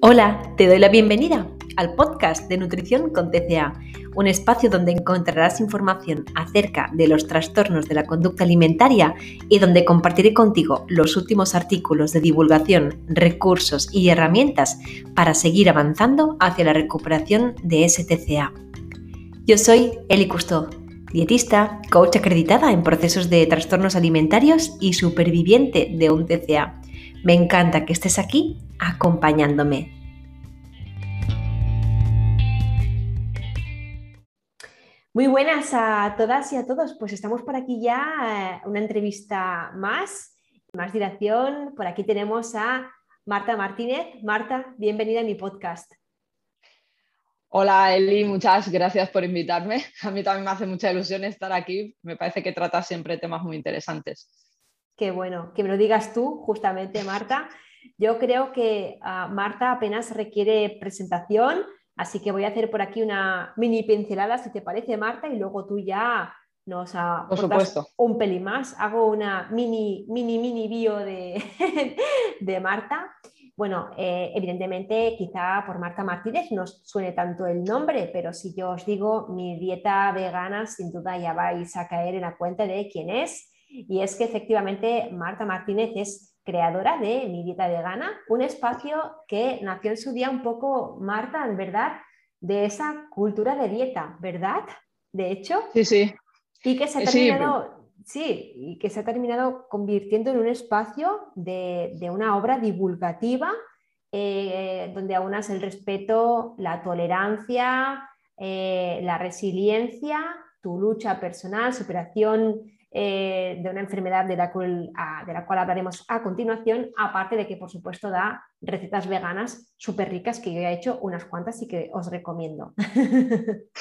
Hola, te doy la bienvenida al podcast de Nutrición con TCA, un espacio donde encontrarás información acerca de los trastornos de la conducta alimentaria y donde compartiré contigo los últimos artículos de divulgación, recursos y herramientas para seguir avanzando hacia la recuperación de STCA. Yo soy Eli Cousteau, dietista, coach acreditada en procesos de trastornos alimentarios y superviviente de un TCA. Me encanta que estés aquí acompañándome. Muy buenas a todas y a todos. Pues estamos por aquí ya, eh, una entrevista más, más dilación. Por aquí tenemos a Marta Martínez. Marta, bienvenida a mi podcast. Hola Eli, muchas gracias por invitarme. A mí también me hace mucha ilusión estar aquí. Me parece que tratas siempre temas muy interesantes. Qué bueno, que me lo digas tú, justamente Marta. Yo creo que ah, Marta apenas requiere presentación, así que voy a hacer por aquí una mini pincelada, si te parece, Marta, y luego tú ya nos aportas un pelín más. Hago una mini, mini, mini bio de, de Marta. Bueno, eh, evidentemente, quizá por Marta Martínez no suene tanto el nombre, pero si yo os digo mi dieta vegana, sin duda ya vais a caer en la cuenta de quién es. Y es que efectivamente Marta Martínez es creadora de Mi Dieta Vegana, un espacio que nació en su día un poco, Marta, en verdad, de esa cultura de dieta, ¿verdad? De hecho. Sí, sí. Y que se ha terminado, sí, y que se ha terminado convirtiendo en un espacio de, una obra divulgativa eh, donde aunas el respeto, la tolerancia, eh, la resiliencia, tu lucha personal, superación eh, de una enfermedad de la, cual, de la cual hablaremos a continuación, aparte de que por supuesto da recetas veganas súper ricas que yo he hecho unas cuantas y que os recomiendo.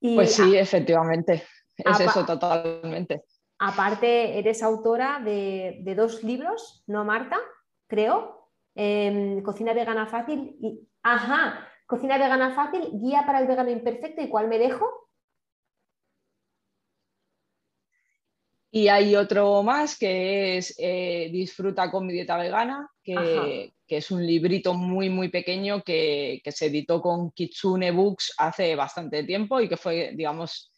pues sí, efectivamente, es eso totalmente. Aparte, eres autora de, dos libros, ¿no, Marta? Creo. Em, Cocina vegana fácil y. Ajá, Cocina vegana fácil, guía para el vegano imperfecto y cuál me dejo. Y hay otro más que es eh, Disfruta con mi dieta vegana, que, es un librito muy, muy pequeño que, se editó con Kitsune Books hace bastante tiempo y que fue, digamos,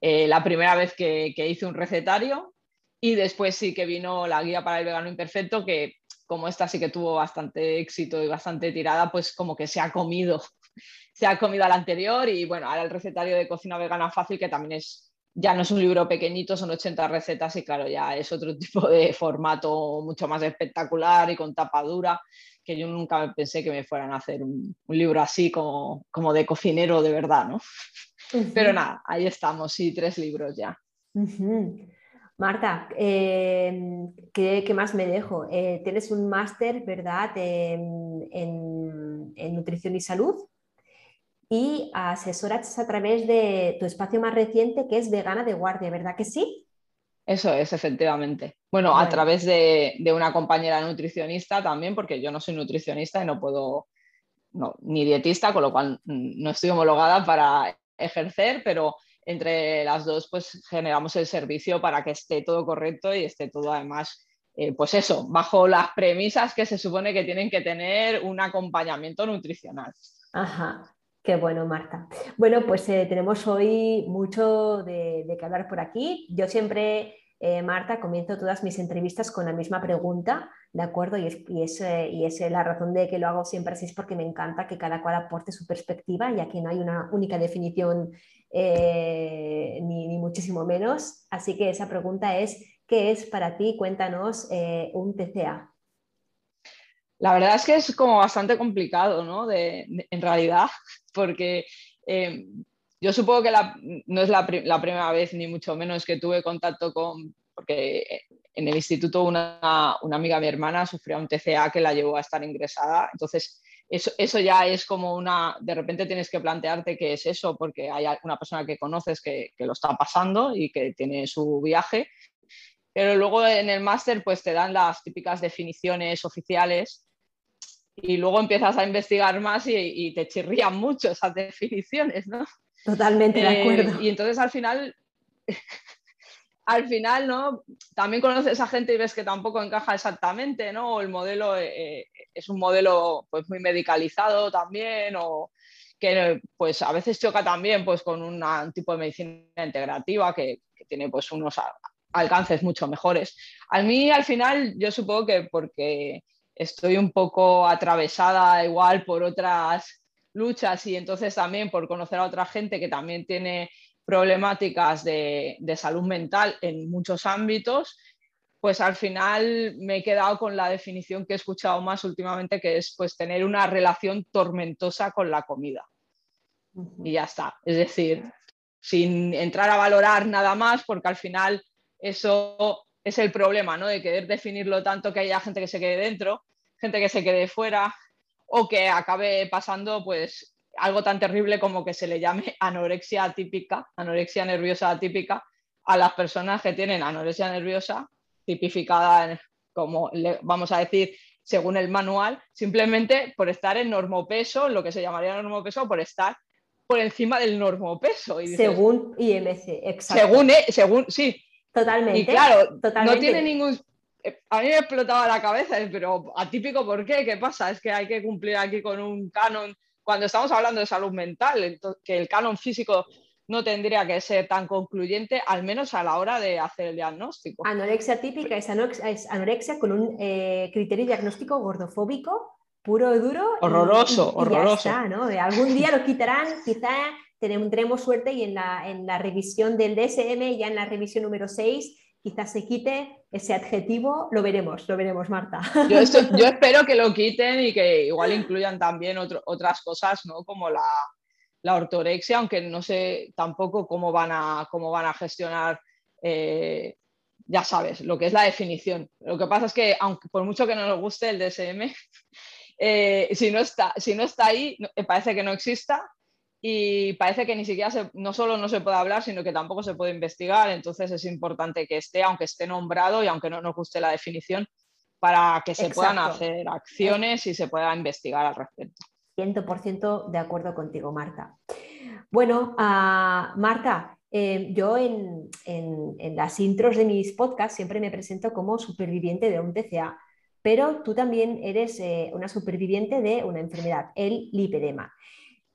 eh, la primera vez que, hice un recetario. Y después sí que vino la guía para el vegano imperfecto, que como esta sí que tuvo bastante éxito y bastante tirada, pues como que se ha comido, se ha comido al anterior. Y bueno, ahora el recetario de cocina vegana fácil, que también es ya no es un libro pequeñito, son 80 recetas y claro, ya es otro tipo de formato mucho más espectacular y con tapa dura, que yo nunca pensé que me fueran a hacer un, libro así como, como, de cocinero de verdad, ¿no? Pero nada, ahí estamos, sí, tres libros ya. Marta, eh, ¿qué, más me dejo? Eh, tienes un máster, ¿verdad?, en nutrición y salud y asesoras a través de tu espacio más reciente que es Vegana de Guardia, ¿verdad que sí? Eso es, efectivamente. Bueno, a través de, una compañera nutricionista también, porque yo no soy nutricionista y no puedo, ni dietista, con lo cual no estoy homologada para ejercer, pero entre las dos pues generamos el servicio para que esté todo correcto y esté todo además, eh, pues eso, bajo las premisas que se supone que tienen que tener un acompañamiento nutricional. Ajá. Qué bueno, Marta. Bueno, pues eh, tenemos hoy mucho de, de, qué hablar por aquí. Yo siempre, eh, Marta, comienzo todas mis entrevistas con la misma pregunta, ¿de acuerdo? Y es, y es, eh, y la razón de que lo hago siempre así, es porque me encanta que cada cual aporte su perspectiva, ya que no hay una única definición ni, ni, muchísimo menos. Así que esa pregunta es, ¿qué es para ti? Cuéntanos un TCA. La verdad es que es como bastante complicado, ¿no? en realidad, porque eh, yo supongo que no es la, primera vez, ni mucho menos, que tuve contacto con, porque en el instituto una, amiga de mi hermana sufrió un TCA que la llevó a estar ingresada, entonces eso, eso, ya es como una, de repente tienes que plantearte qué es eso, porque hay una persona que conoces que, que lo está pasando y que tiene su viaje, pero luego en el máster pues te dan las típicas definiciones oficiales y luego empiezas a investigar más y, te chirrían mucho esas definiciones, ¿no? Totalmente de eh, acuerdo. y entonces al final, al final, ¿no? También conoces a gente y ves que tampoco encaja exactamente, ¿no? el modelo eh, es un modelo pues muy medicalizado también o que pues a veces choca también pues con un tipo de medicina integrativa que, tiene pues unos alcances mucho mejores. A mí al final yo supongo que porque estoy un poco atravesada igual por otras luchas y entonces también por conocer a otra gente que también tiene problemáticas de, salud mental en muchos ámbitos, pues al final me he quedado con la definición que he escuchado más últimamente, que es pues tener una relación tormentosa con la comida. Y ya está. Es decir, sin entrar a valorar nada más, porque al final eso es el problema, ¿no? De querer definirlo tanto que haya gente que se quede dentro, gente que se quede fuera, o que acabe pasando, pues, algo tan terrible como que se le llame anorexia atípica, anorexia nerviosa atípica, a las personas que tienen anorexia nerviosa tipificada como, vamos a decir, según el manual, simplemente por estar en normopeso, lo que se llamaría normopeso, por estar por encima del normopeso. Y según IMC, exacto. Según, e, según, sí. Totalmente. Y claro, no tiene ningún... Eh, a mí me explotaba la cabeza, pero atípico, ¿por qué? ¿Qué pasa? Es que hay que cumplir aquí con un canon cuando estamos hablando de salud mental, que el canon físico no tendría que ser tan concluyente, al menos a la hora de hacer el diagnóstico. Anorexia típica es, anorexia, con un eh, criterio diagnóstico gordofóbico, puro y duro. Horroroso, horroroso. Algún día lo quitarán, quizá tendremos suerte y en la, en la revisión del DSM, ya en la revisión número 6, quizás se quite ese adjetivo, lo veremos, lo veremos, Marta. Yo, espero que lo quiten y que igual incluyan también otras cosas, ¿no? Como la, ortorexia, aunque no sé tampoco cómo van a, cómo van a gestionar, eh, ya sabes, lo que es la definición. Lo que pasa es que, aunque por mucho que no nos guste el DSM, eh, si, no está, si no está ahí, parece que no exista y parece que ni siquiera no solo no se puede hablar, sino que tampoco se puede investigar, entonces es importante que esté, aunque esté nombrado y aunque no nos guste la definición, para que se puedan hacer acciones y se pueda investigar al respecto. 100% de acuerdo contigo, Marta. Bueno, uh, Marta, eh, yo en, las intros de mis podcasts siempre me presento como superviviente de un TCA, pero tú también eres eh, una superviviente de una enfermedad, el lipedema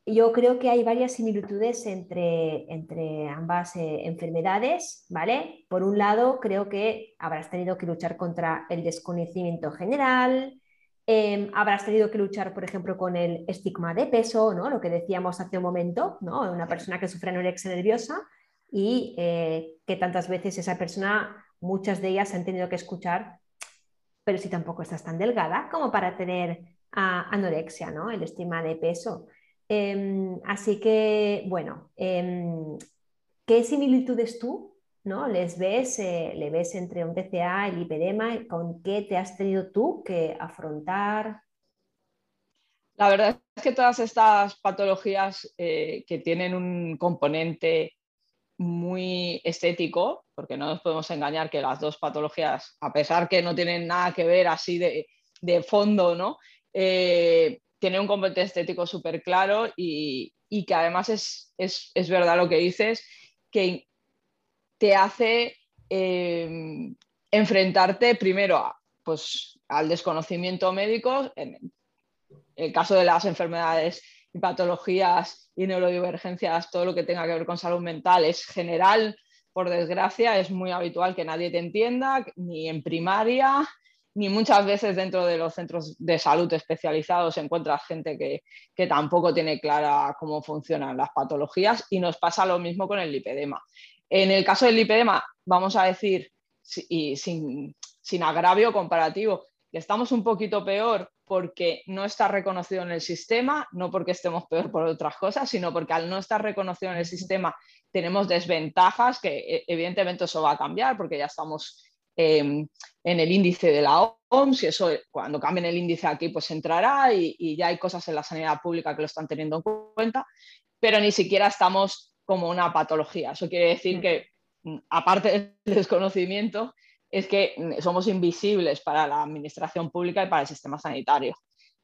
yo creo que hay varias similitudes entre, entre ambas eh, enfermedades, ¿vale? Por un lado, creo que habrás tenido que luchar contra el desconocimiento general, em, habrás tenido que luchar, por ejemplo, con el estigma de peso, ¿no? Lo que decíamos hace un momento, ¿no? Una persona que sufre anorexia nerviosa y eh, que tantas veces esa persona, muchas de ellas han tenido que escuchar, pero si tampoco estás tan delgada como para tener ah, anorexia, ¿no? El estigma de peso. Em, así que, bueno, em, ¿qué similitudes tú ¿no? les ves, eh, le ves entre un TCA, el lipedema? ¿Con qué te has tenido tú que afrontar? La verdad es que todas estas patologías eh, que tienen un componente muy estético, porque no nos podemos engañar que las dos patologías, a pesar que no tienen nada que ver así de, de fondo, ¿no? Eh, tiene un componente estético súper claro y, que además es, verdad lo que dices, que te hace eh, enfrentarte primero pues, al desconocimiento médico, en el caso de las enfermedades y patologías y neurodivergencias, todo lo que tenga que ver con salud mental es general, por desgracia, es muy habitual que nadie te entienda, ni en primaria, ni muchas veces dentro de los centros de salud especializados encuentras gente que, tampoco tiene clara cómo funcionan las patologías y nos pasa lo mismo con el lipedema. En el caso del lipedema, vamos a decir, y sin, sin agravio comparativo, que estamos un poquito peor porque no está reconocido en el sistema, no porque estemos peor por otras cosas, sino porque al no estar reconocido en el sistema tenemos desventajas que e, evidentemente eso va a cambiar porque ya estamos Em, en el índice de la OMS y eso cuando cambien el índice aquí pues entrará y, ya hay cosas en la sanidad pública que lo están teniendo en cuenta, pero ni siquiera estamos como una patología. Eso quiere decir mm. que mm, aparte del desconocimiento es que mm, somos invisibles para la administración pública y para el sistema sanitario.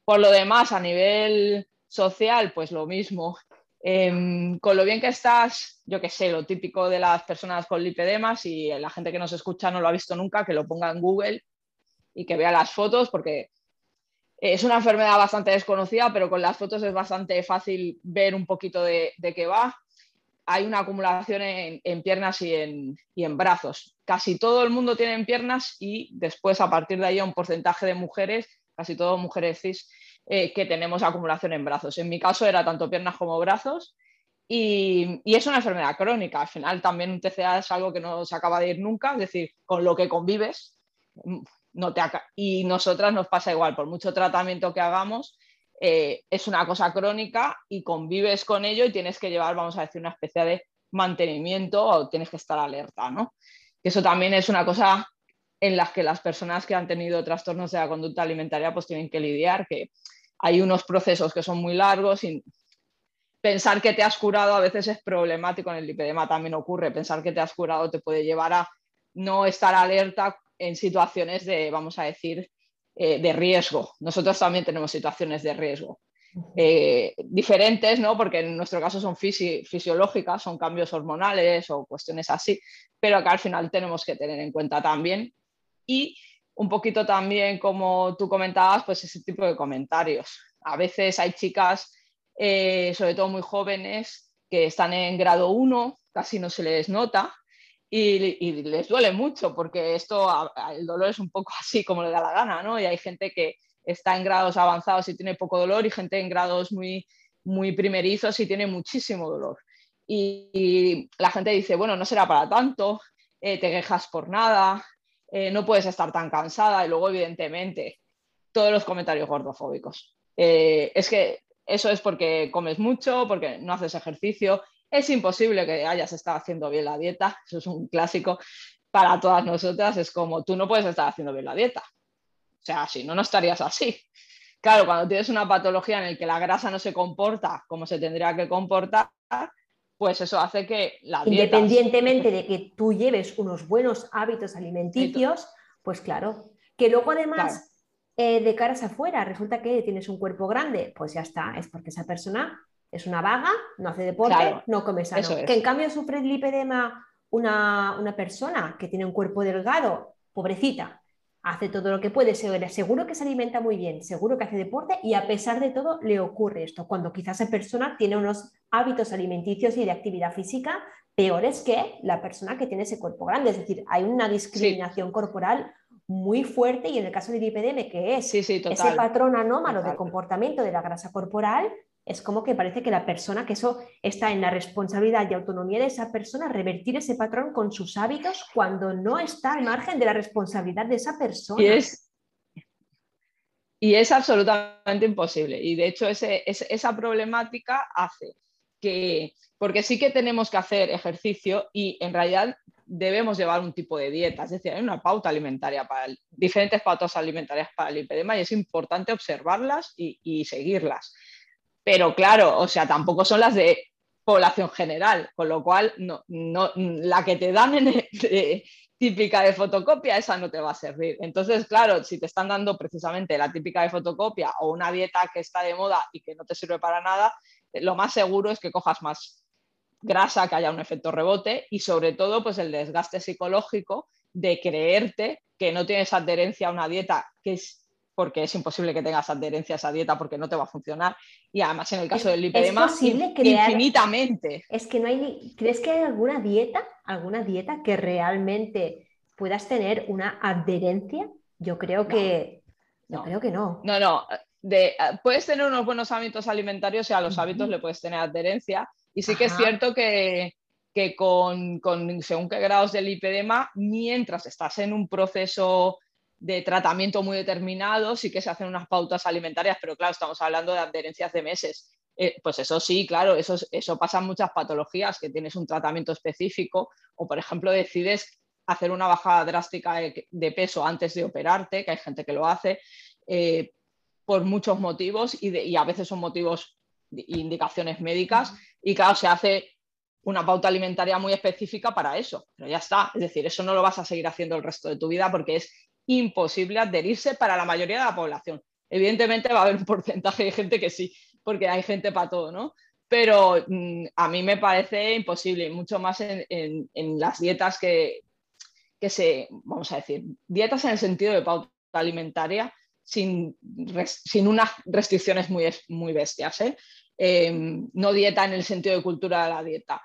Por lo demás, a nivel social, pues lo mismo. Em, con lo bien que estás, yo qué sé, lo típico de las personas con lipedemas y la gente que nos escucha no lo ha visto nunca, que lo ponga en Google y que vea las fotos, porque es una enfermedad bastante desconocida, pero con las fotos es bastante fácil ver un poquito de, qué va. Hay una acumulación en, piernas y en, brazos. Casi todo el mundo tiene en piernas y después, a partir de ahí, un porcentaje de mujeres, casi todo mujeres cis, eh, que tenemos acumulación en brazos. En mi caso era tanto piernas como brazos y, es una enfermedad crónica. Al final también un TCA es algo que no se acaba de ir nunca, es decir, con lo que convives. Mm, no te y nosotras nos pasa igual, por mucho tratamiento que hagamos, eh, es una cosa crónica y convives con ello y tienes que llevar, vamos a decir, una especie de mantenimiento o tienes que estar alerta, ¿no? Eso también es una cosa en la que las personas que han tenido trastornos de la conducta alimentaria pues tienen que lidiar, que hay unos procesos que son muy largos y pensar que te has curado a veces es problemático, en el lipedema también ocurre, pensar que te has curado te puede llevar a no estar alerta en situaciones de, vamos a decir, eh, de riesgo. Nosotros también tenemos situaciones de riesgo. Eh, diferentes, ¿no? porque en nuestro caso son fisiológicas, son cambios hormonales o cuestiones así, pero que al final tenemos que tener en cuenta también. Y un poquito también, como tú comentabas, pues ese tipo de comentarios. A veces hay chicas, eh, sobre todo muy jóvenes, que están en grado 1, casi no se les nota y, les duele mucho porque esto, el dolor es un poco así como le da la gana, ¿no? Y hay gente que está en grados avanzados y tiene poco dolor y gente en grados muy, muy primerizos y tiene muchísimo dolor. Y, la gente dice, bueno, no será para tanto, eh, te quejas por nada, eh, no puedes estar tan cansada y luego evidentemente todos los comentarios gordofóbicos. Eh, es que eso es porque comes mucho, porque no haces ejercicio. Es imposible que hayas estado haciendo bien la dieta, eso es un clásico para todas nosotras, es como tú no puedes estar haciendo bien la dieta. O sea, si no, no estarías así. Claro, cuando tienes una patología en la que la grasa no se comporta como se tendría que comportar, pues eso hace que la dieta... Independientemente de que tú lleves unos buenos hábitos alimenticios, pues claro, que luego además eh, de caras afuera resulta que tienes un cuerpo grande, pues ya está, es porque esa persona es una vaga, no hace deporte, no come sano. Que en cambio sufre lipedema una, una persona que tiene un cuerpo delgado, pobrecita, hace todo lo que puede, seguro que se alimenta muy bien, seguro que hace deporte y a pesar de todo le ocurre esto, cuando quizás esa persona tiene unos hábitos alimenticios y de actividad física peores que la persona que tiene ese cuerpo grande. Es decir, hay una discriminación corporal muy fuerte y en el caso del IPDM, que es ese patrón anómalo de comportamiento de la grasa corporal, es como que parece que la persona, que eso está en la responsabilidad y autonomía de esa persona, revertir ese patrón con sus hábitos cuando no está al margen de la responsabilidad de esa persona. Y es, y es absolutamente imposible. Y de hecho esa problemática hace que, porque sí que tenemos que hacer ejercicio y en realidad debemos llevar un tipo de dieta, es decir, hay una pauta alimentaria para diferentes pautas alimentarias para el lipedema y es importante observarlas y seguirlas pero claro, o sea, tampoco son las de población general, con lo cual no, no, la que te dan en típica de fotocopia, esa no te va a servir. Entonces, claro, si te están dando precisamente la típica de fotocopia o una dieta que está de moda y que no te sirve para nada, lo más seguro es que cojas más grasa, que haya un efecto rebote y sobre todo pues el desgaste psicológico de creerte que no tienes adherencia a una dieta que es porque es imposible que tengas adherencia a esa dieta porque no te va a funcionar. Y además en el caso del lipedema, infinitamente. Es que no hay ¿Crees que hay alguna dieta, alguna dieta que realmente puedas tener una adherencia? Yo creo que no. creo que no. No, no. De, puedes tener unos buenos hábitos alimentarios y a los hábitos le puedes tener adherencia. Y sí que es cierto que, que con, con según qué grados de lipedema, mientras estás en un proceso de tratamiento muy determinado, sí que se hacen unas pautas alimentarias, pero claro, estamos hablando de adherencias de meses. Eh, pues eso sí, claro, eso, eso pasa en muchas patologías, que tienes un tratamiento específico o, por ejemplo, decides hacer una bajada drástica de, peso antes de operarte, que hay gente que lo hace, eh, por muchos motivos y, y, a veces son motivos, indicaciones médicas, y claro, se hace una pauta alimentaria muy específica para eso, pero ya está, es decir, eso no lo vas a seguir haciendo el resto de tu vida porque es imposible adherirse para la mayoría de la población. Evidentemente va a haber un porcentaje de gente que sí, porque hay gente para todo, ¿no? pero mm, a mí me parece imposible, mucho más en, las dietas que, que, se, vamos a decir, dietas en el sentido de pauta alimentaria sin, sin unas restricciones muy, muy bestias. ¿eh? Em, no dieta en el sentido de cultura de la dieta.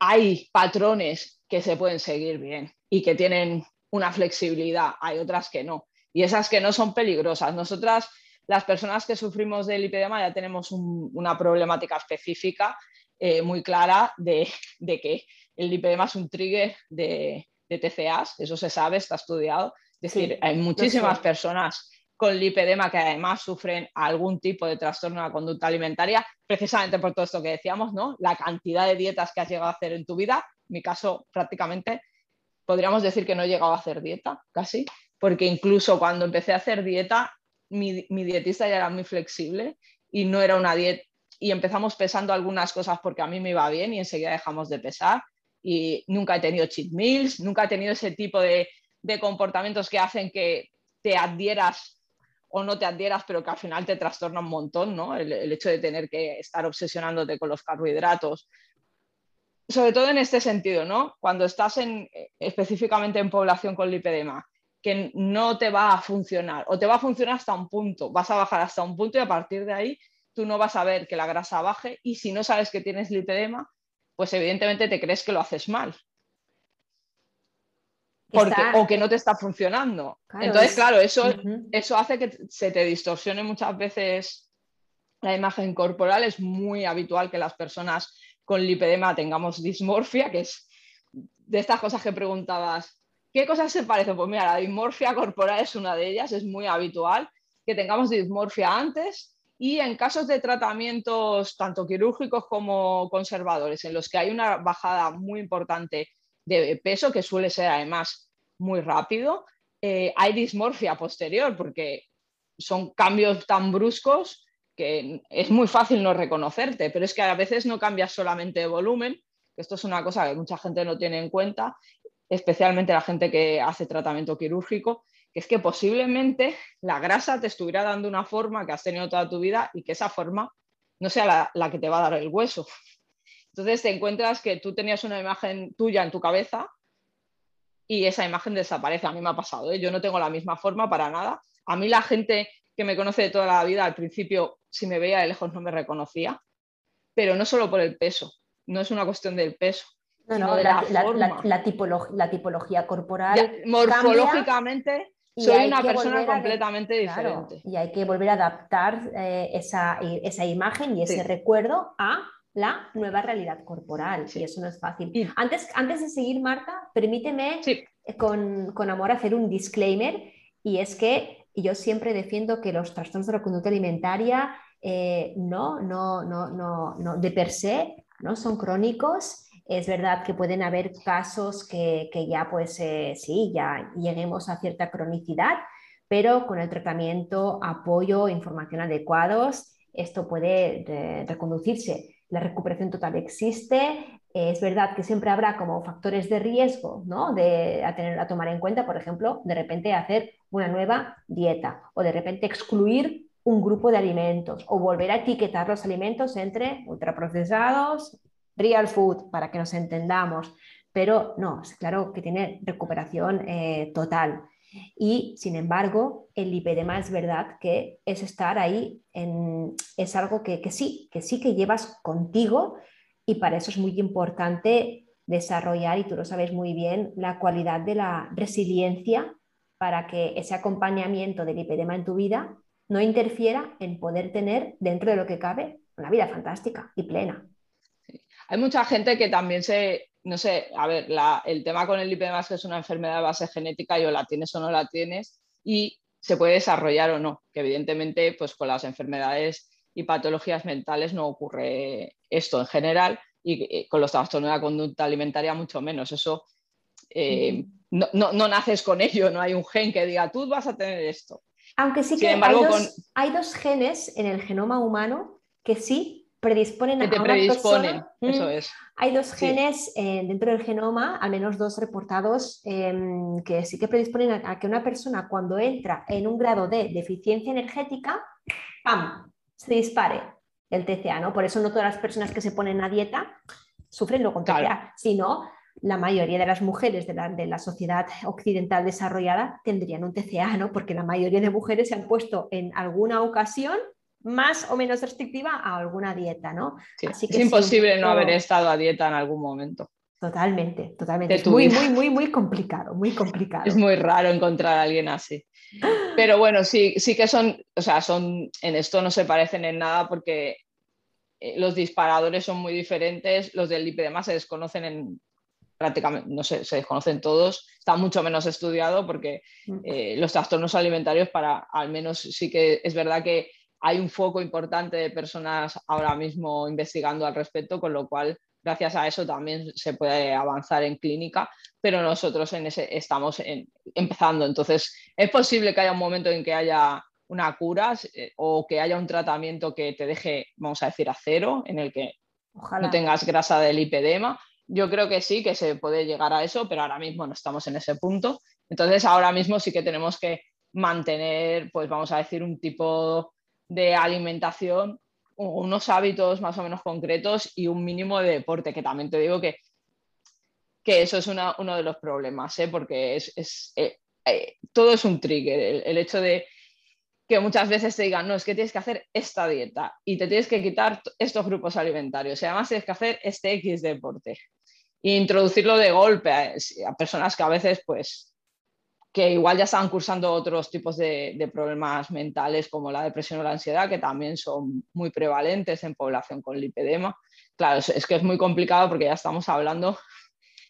Hay patrones que se pueden seguir bien y que tienen una flexibilidad, hay otras que no. Y esas que no son peligrosas. Nosotras, las personas que sufrimos del lipedema, ya tenemos una problemática específica eh, muy clara de, que el lipedema es un trigger de, de TCAs, eso se sabe, está estudiado. Es decir, hay muchísimas personas con lipedema que además sufren algún tipo de trastorno de la conducta alimentaria, precisamente por todo esto que decíamos, ¿no? La cantidad de dietas que has llegado a hacer en tu vida, en mi caso prácticamente podríamos decir que no he llegado a hacer dieta, casi, porque incluso cuando empecé a hacer dieta, mi, mi dietista ya era muy flexible y no era una dieta, y empezamos pesando algunas cosas porque a mí me iba bien y enseguida dejamos de pesar y nunca he tenido cheat meals, nunca he tenido ese tipo de, de comportamientos que hacen que te adhieras o no te adhieras, pero que al final te trastorna un montón, ¿no? El, hecho de tener que estar obsesionándote con los carbohidratos. Sobre todo en este sentido, ¿no? Cuando estás en, específicamente en población con lipedema, que no te va a funcionar o te va a funcionar hasta un punto, vas a bajar hasta un punto y a partir de ahí tú no vas a ver que la grasa baje y si no sabes que tienes lipedema, pues evidentemente te crees que lo haces mal o que no te está funcionando. Entonces, claro, eso, eso hace que se te distorsione muchas veces la imagen corporal. Es muy habitual que las personas con lipedema tengamos dismorfia, que es de estas cosas que preguntabas, ¿qué cosas se parecen? Pues mira, la dismorfia corporal es una de ellas, es muy habitual que tengamos dismorfia antes y en casos de tratamientos tanto quirúrgicos como conservadores, en los que hay una bajada muy importante de peso, que suele ser además muy rápido, eh, hay dismorfia posterior porque son cambios tan bruscos que es muy fácil no reconocerte, pero es que a veces no cambias solamente de volumen, esto es una cosa que mucha gente no tiene en cuenta, especialmente la gente que hace tratamiento quirúrgico, que es que posiblemente la grasa te estuviera dando una forma que has tenido toda tu vida y que esa forma no sea la, la que te va a dar el hueso. Entonces te encuentras que tú tenías una imagen tuya en tu cabeza y esa imagen desaparece. A mí me ha pasado, ¿eh? yo no tengo la misma forma para nada. A mí la gente que me conoce de toda la vida, al principio, si me veía de lejos no me reconocía, pero no solo por el peso, no es una cuestión del peso. No, no, la, la, tipología corporal. morfológicamente soy una persona completamente diferente. y hay que volver a adaptar eh, esa, esa, imagen y ese recuerdo a la nueva realidad corporal y eso no es fácil. Antes, antes de seguir, Marta, permíteme con, con, amor hacer un disclaimer y es que yo siempre defiendo que los trastornos de la conducta alimentaria eh, no, no, no, no, no, de per se no son crónicos. Es verdad que pueden haber casos que, que ya, pues eh, sí, ya lleguemos a cierta cronicidad, pero con el tratamiento, apoyo, información adecuados, esto puede reconducirse la recuperación total existe. Es verdad que siempre habrá como factores de riesgo ¿no? de, a, tener, a tomar en cuenta, por ejemplo, de repente hacer una nueva dieta o de repente excluir un grupo de alimentos o volver a etiquetar los alimentos entre ultraprocesados, real food, para que nos entendamos. Pero no, es claro que tiene recuperación eh, total. Y sin embargo, el lipedema es verdad que es estar ahí, es algo que, sí, que sí que llevas contigo y para eso es muy importante desarrollar, y tú lo sabes muy bien, la cualidad de la resiliencia para que ese acompañamiento del lipedema en tu vida no interfiera en poder tener dentro de lo que cabe una vida fantástica y plena. Hay mucha gente que también se, no sé, a ver, el tema con el lipedema es que es una enfermedad de base genética y o la tienes o no la tienes y se puede desarrollar o no, que evidentemente pues con las enfermedades y patologías mentales no ocurre esto en general y con los trastornos de la conducta alimentaria mucho menos. Eso eh, no, naces con ello, no hay un gen que diga tú vas a tener esto. Aunque sí que hay dos genes en el genoma humano que sí predisponen a, te predisponen, eso es. Hay dos genes eh, dentro del genoma, al menos dos reportados, em, que sí que predisponen a, que una persona cuando entra en un grado de deficiencia energética, ¡pam!, se dispare. el TCA, ¿no? Por eso no todas las personas que se ponen a dieta sufren lo con TCA, sino la mayoría de las mujeres de la, de la, sociedad occidental desarrollada tendrían un TCA, ¿no? Porque la mayoría de mujeres se han puesto en alguna ocasión más o menos restrictiva a alguna dieta, ¿no? Así que es imposible no haber estado a dieta en algún momento. Totalmente, totalmente. Es muy, muy, muy, muy complicado, muy complicado. Es muy raro encontrar a alguien así. Pero bueno, sí, sí que son, o sea, son, en esto no se parecen en nada porque eh, los disparadores son muy diferentes, los del lipedema se desconocen en prácticamente, no sé, se desconocen todos, está mucho menos estudiado porque eh, los trastornos alimentarios para, al menos sí que es verdad que hay un foco importante de personas ahora mismo investigando al respecto, con lo cual gracias a eso también se puede avanzar en clínica, pero nosotros en ese estamos empezando. Entonces, es posible que haya un momento en que haya una cura eh, o que haya un tratamiento que te deje, vamos a decir, a cero, en el que no tengas grasa del lipedema. Yo creo que sí, que se puede llegar a eso, pero ahora mismo no estamos en ese punto. Entonces, ahora mismo sí que tenemos que mantener, pues vamos a decir, un tipo de alimentación, unos hábitos más o menos concretos y un mínimo de deporte, que también te digo que, que eso es uno de los problemas, ¿eh? porque es, eh, eh, todo es un trigger. el, hecho de que muchas veces te digan, no, es que tienes que hacer esta dieta y te tienes que quitar estos grupos alimentarios y además tienes que hacer este X deporte. Introducirlo de golpe a, personas que a veces, pues, que igual ya estaban cursando otros tipos de, problemas mentales como la depresión o la ansiedad, que también son muy prevalentes en población con lipedema. Claro, es que es muy complicado porque ya estamos hablando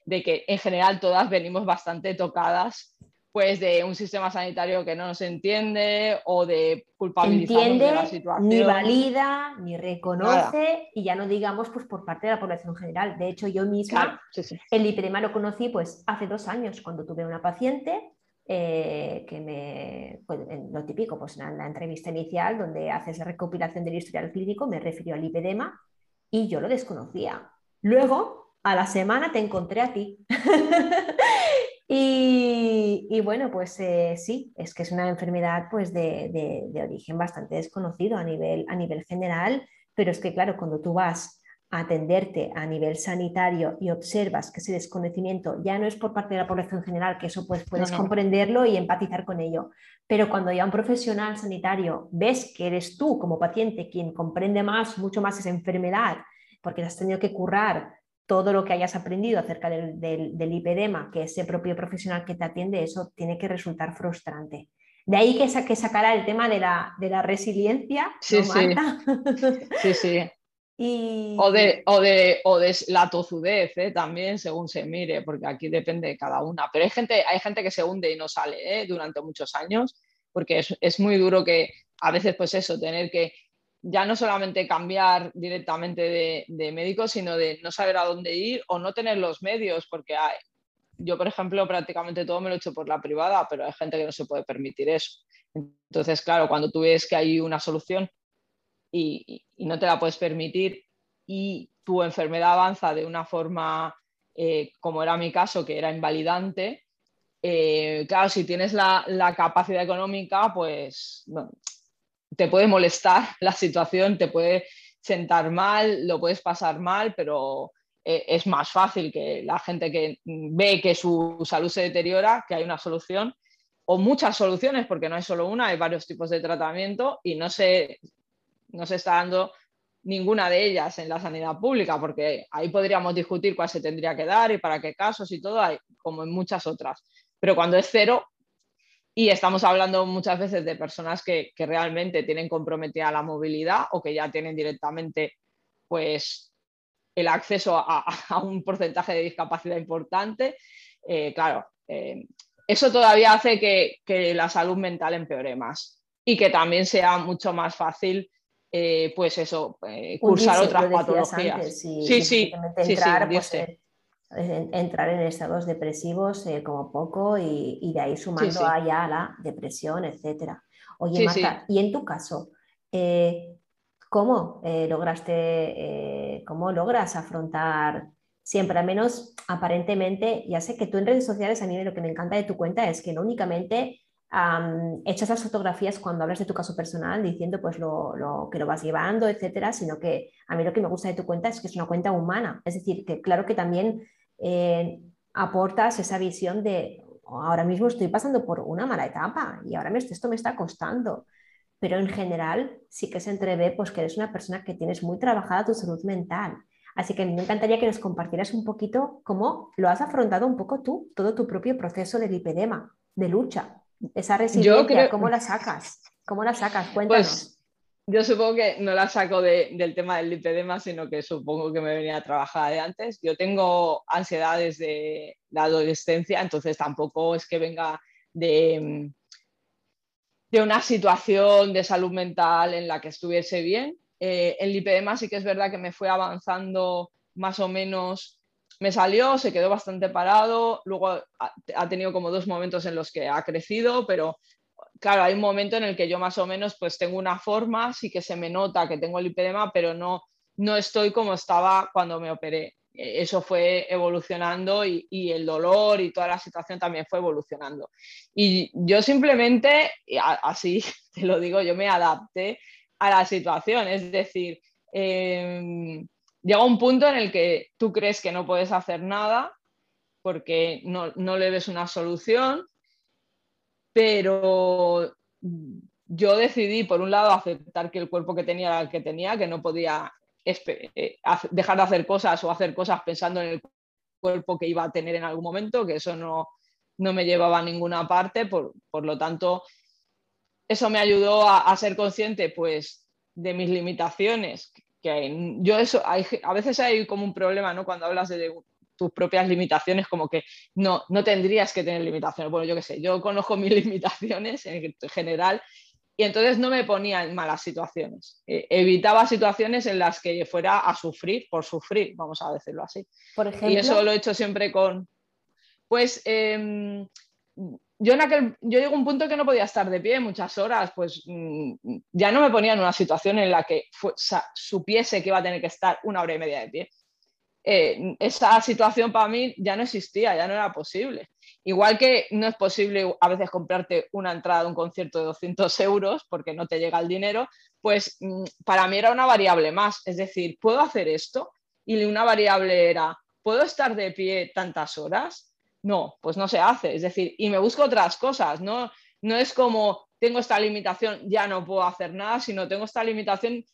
de que en general todas venimos bastante tocadas pues de un sistema sanitario que no nos entiende o de culpabilizarnos de la situación. Ni valida, ni reconoce y ya no digamos pues por parte de la población en general. De hecho, yo misma el lipedema lo conocí pues hace dos años cuando tuve una paciente eh, que me, pues, lo típico, pues en la entrevista inicial donde haces la recopilación del historial clínico me refirió al lipedema y yo lo desconocía. Luego, a la semana te encontré a ti. Y, bueno, pues eh, sí, es que es una enfermedad pues de, origen bastante desconocido a nivel, a nivel general, pero es que claro, cuando tú vas a atenderte a nivel sanitario y observas que ese desconocimiento ya no es por parte de la población general, que eso pues puedes comprenderlo y empatizar con ello, pero cuando ya un profesional sanitario ves que eres tú como paciente quien comprende más, mucho más esa enfermedad, porque has tenido que currar todo lo que hayas aprendido acerca del, del, lipedema, que ese propio profesional que te atiende, eso tiene que resultar frustrante. De ahí que, que sacará el tema de la, de la resiliencia. Sí, sí. sí, sí. O, de, o, de, o de la tozudez ¿eh? también, según se mire, porque aquí depende de cada una. Pero hay gente, hay gente que se hunde y no sale ¿eh? durante muchos años, porque es, es, muy duro que a veces, pues eso, tener que ya no solamente cambiar directamente de, médico, sino de no saber a dónde ir o no tener los medios, porque hay, yo, por ejemplo, prácticamente todo me lo he hecho por la privada, pero hay gente que no se puede permitir eso. Entonces, claro, cuando tú ves que hay una solución y, no te la puedes permitir y tu enfermedad avanza de una forma, eh, como era mi caso, que era invalidante, eh, claro, si tienes la capacidad económica, pues te puede molestar la situación, te puede sentar mal, lo puedes pasar mal, pero eh, es más fácil que la gente que ve que su salud se deteriora, que hay una solución o muchas soluciones, porque no hay solo una, hay varios tipos de tratamiento y no se, no se está dando ninguna de ellas en la sanidad pública, porque ahí podríamos discutir cuál se tendría que dar y para qué casos y todo, como en muchas otras. Pero cuando es cero, y estamos hablando muchas veces de personas que, realmente tienen comprometida la movilidad o que ya tienen directamente pues, el acceso a, un porcentaje de discapacidad importante. Eh, claro, eh, eso todavía hace que, la salud mental empeore más y que también sea mucho más fácil eh, pues eso, cursar otras patologías. sí, sí, sí, sí, sí, entrar en estados depresivos eh, como poco y, de ahí sumando allá la depresión, etc. Oye, Marta, y en tu caso, eh, ¿cómo eh, lograste, cómo logras afrontar siempre, al menos aparentemente, ya sé que tú en redes sociales, a mí lo que me encanta de tu cuenta es que no únicamente echas las fotografías cuando hablas de tu caso personal diciendo pues lo, que lo vas llevando, etcétera, sino que a mí lo que me gusta de tu cuenta es que es una cuenta humana. Es decir, que claro que también eh, aportas esa visión de ahora mismo estoy pasando por una mala etapa y ahora esto me está costando. Pero en general sí que se entrevé pues que eres una persona que tienes muy trabajada tu salud mental. Así que me encantaría que nos compartieras un poquito cómo lo has afrontado un poco tú, todo tu propio proceso de lipedema, de lucha. Esa resiliencia, ¿cómo la sacas? ¿Cómo la sacas? Cuéntanos. Pues, yo supongo que no la saco del tema del lipedema, sino que supongo que me venía a trabajar de antes. Yo tengo ansiedad desde la adolescencia, entonces tampoco es que venga de, de una situación de salud mental en la que estuviese bien. Eh, el lipedema sí que es verdad que me fue avanzando más o menos me salió, se quedó bastante parado, luego ha, tenido como dos momentos en los que ha crecido, pero claro, hay un momento en el que yo más o menos pues tengo una forma, sí que se me nota que tengo el lipedema, pero no, no estoy como estaba cuando me operé. Eso fue evolucionando y, el dolor y toda la situación también fue evolucionando. Y yo simplemente, así te lo digo, yo me adapté a la situación, es decir, em, llega un punto en el que tú crees que no puedes hacer nada porque no, le ves una solución, pero yo decidí, por un lado, aceptar que el cuerpo que tenía era el que tenía, que no podía eh, dejar de hacer cosas o hacer cosas pensando en el cuerpo que iba a tener en algún momento, que eso no, me llevaba a ninguna parte, por, lo tanto, eso me ayudó a, a, ser consciente pues, de mis limitaciones, yo eso, a veces hay como un problema, ¿no? Cuando hablas de, tus propias limitaciones, como que no, no tendrías que tener limitaciones. Bueno, yo qué sé, yo conozco mis limitaciones en general y entonces no me ponía en malas situaciones. Eh, evitaba situaciones en las que fuera a sufrir por sufrir, vamos a decirlo así. Por ejemplo. Y eso lo he hecho siempre con. Pues em, yo, en aquel, yo a un punto que no podía estar de pie muchas horas, pues mm, ya no me ponía en una situación en la que supiese que iba a tener que estar una hora y media de pie. Eh, esa situación para mí ya no existía, ya no era posible. Igual que no es posible a veces comprarte una entrada de un concierto de 200 euros porque no te llega el dinero, pues mm, para mí era una variable más. Es decir, ¿puedo hacer esto? Y una variable era, ¿puedo estar de pie tantas horas? No, pues no se hace. Es decir, y me busco otras cosas, ¿no? No es como tengo esta limitación, ya no puedo hacer nada, sino tengo esta limitación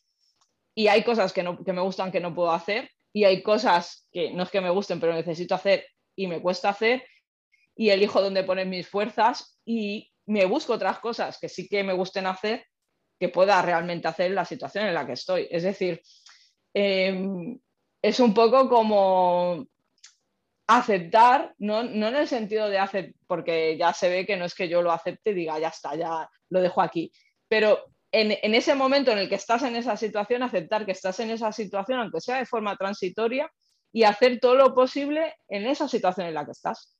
y hay cosas que, me gustan que no puedo hacer y hay cosas que no es que me gusten, pero necesito hacer y me cuesta hacer y elijo dónde poner mis fuerzas y me busco otras cosas que sí que me gusten hacer que pueda realmente hacer en la situación en la que estoy. Es decir, em, es un poco como aceptar, no, en el sentido de aceptar, porque ya se ve que no es que yo lo acepte y diga, ya está, ya lo dejo aquí, pero en, ese momento en el que estás en esa situación, aceptar que estás en esa situación, aunque sea de forma transitoria, y hacer todo lo posible en esa situación en la que estás.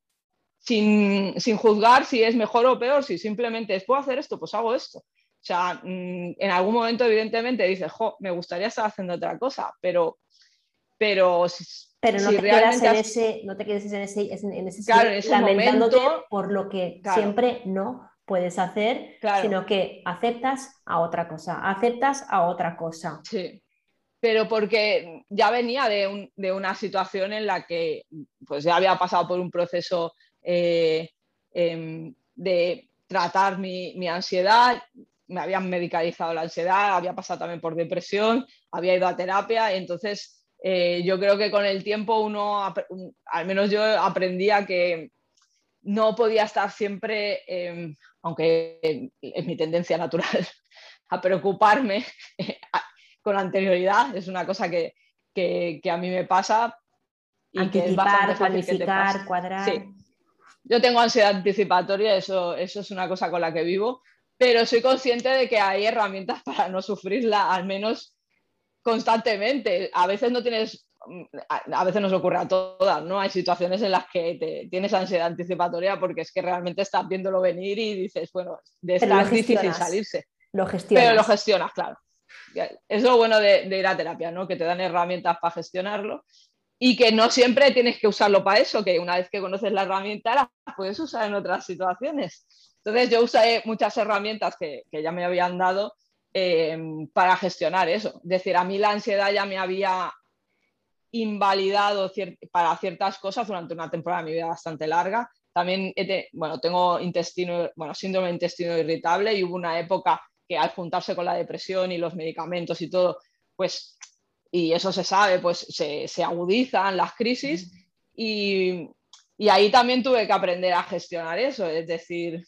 Sin, juzgar si es mejor o peor, si simplemente es, puedo hacer esto, pues hago esto. O sea, mm, en algún momento evidentemente dices, jo, me gustaría estar haciendo otra cosa, pero, pero pero no, te quedas en ese, no te quedes en ese, en ese, claro, lamentándote por lo que siempre no puedes hacer, sino que aceptas a otra cosa, aceptas a otra cosa. Sí, pero porque ya venía de, de una situación en la que pues ya había pasado por un proceso eh, em, de tratar mi, mi ansiedad, me habían medicalizado la ansiedad, había pasado también por depresión, había ido a terapia, y entonces eh, yo creo que con el tiempo uno, al menos yo aprendía que no podía estar siempre, em, aunque es mi tendencia natural, a preocuparme con anterioridad, es una cosa que, a mí me pasa. Y Anticipar, que planificar, cuadrar. Sí. Yo tengo ansiedad anticipatoria, eso, eso es una cosa con la que vivo, pero soy consciente de que hay herramientas para no sufrirla, al menos constantemente. A veces no tienes, a veces nos ocurre a todas, ¿no? Hay situaciones en las que tienes ansiedad anticipatoria porque es que realmente estás viéndolo venir y dices, bueno, de esta es difícil salirse. Lo gestionas. Pero lo gestionas, claro. Es lo bueno de, ir a terapia, ¿no? Que te dan herramientas para gestionarlo y que no siempre tienes que usarlo para eso, que una vez que conoces la herramienta la puedes usar en otras situaciones. Entonces yo usé muchas herramientas que, ya me habían dado eh, para gestionar eso. Es decir, a mí la ansiedad ya me había invalidado para ciertas cosas durante una temporada de mi vida bastante larga. También, bueno, tengo intestino, bueno, síndrome de intestino irritable y hubo una época que al juntarse con la depresión y los medicamentos y todo, pues, y eso se sabe, pues se, se agudizan las crisis y, y, ahí también tuve que aprender a gestionar eso, es decir,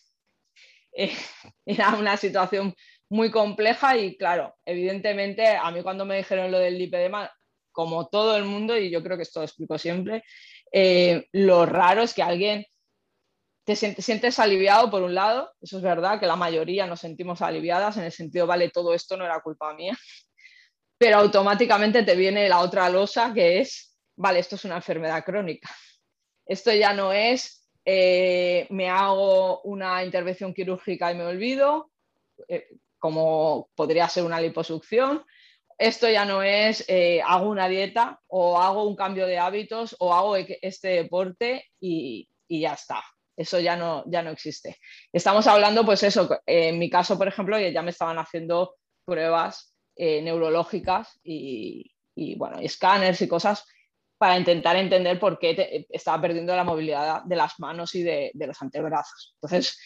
eh, era una situación muy compleja y claro, evidentemente a mí cuando me dijeron lo del lipedema, como todo el mundo, y yo creo que esto lo explico siempre, eh, lo raro es que alguien te sientes, aliviado por un lado, eso es verdad, que la mayoría nos sentimos aliviadas en el sentido, vale, todo esto no era culpa mía, pero automáticamente te viene la otra losa que es, vale, esto es una enfermedad crónica. Esto ya no es, eh, me hago una intervención quirúrgica y me olvido, eh, como podría ser una liposucción, esto ya no es eh, hago una dieta o hago un cambio de hábitos o hago e-, este deporte y, ya está. Eso ya no, ya no existe. Estamos hablando, pues eso, en mi caso, por ejemplo, ya me estaban haciendo pruebas eh, neurológicas y, bueno, escáneres y cosas para intentar entender por qué estaba perdiendo la movilidad de las manos y de, los antebrazos. Entonces,